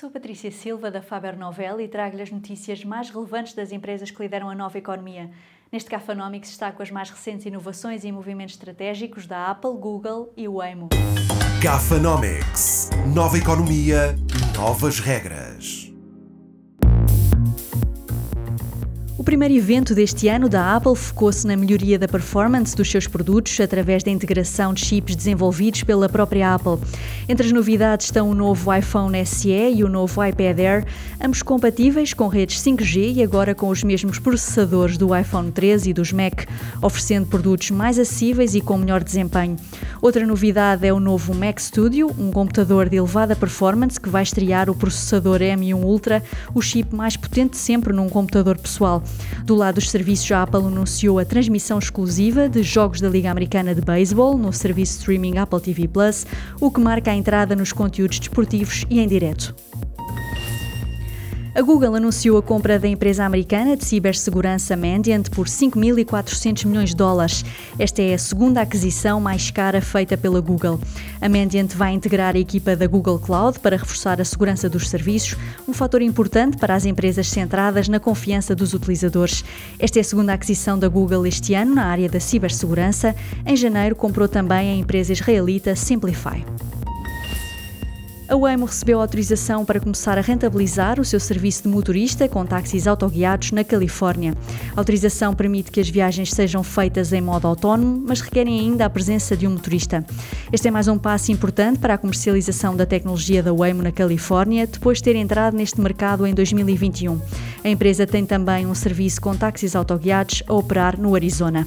Sou Patrícia Silva da Faber Novel e trago-lhe as notícias mais relevantes das empresas que lideram a nova economia. Neste Cafanomics está com as mais recentes inovações e movimentos estratégicos da Apple, Google e Waymo. Cafanomics. Nova economia, novas regras. O primeiro evento deste ano da Apple focou-se na melhoria da performance dos seus produtos através da integração de chips desenvolvidos pela própria Apple. Entre as novidades estão o novo iPhone SE e o novo iPad Air, ambos compatíveis com redes 5G e agora com os mesmos processadores do iPhone 13 e dos Mac, oferecendo produtos mais acessíveis e com melhor desempenho. Outra novidade é o novo Mac Studio, um computador de elevada performance que vai estrear o processador M1 Ultra, o chip mais potente sempre num computador pessoal. Do lado dos serviços, a Apple anunciou a transmissão exclusiva de jogos da Liga Americana de Beisebol no serviço streaming Apple TV Plus, o que marca a entrada nos conteúdos desportivos e em direto. A Google anunciou a compra da empresa americana de cibersegurança Mandiant por 5.400 milhões de dólares. Esta é a segunda aquisição mais cara feita pela Google. A Mandiant vai integrar a equipa da Google Cloud para reforçar a segurança dos serviços, um fator importante para as empresas centradas na confiança dos utilizadores. Esta é a segunda aquisição da Google este ano na área da cibersegurança. Em janeiro, comprou também a empresa israelita Simplify. A Waymo recebeu autorização para começar a rentabilizar o seu serviço de motorista com táxis autoguiados na Califórnia. A autorização permite que as viagens sejam feitas em modo autónomo, mas requerem ainda a presença de um motorista. Este é mais um passo importante para a comercialização da tecnologia da Waymo na Califórnia, depois de ter entrado neste mercado em 2021. A empresa tem também um serviço com táxis autoguiados a operar no Arizona.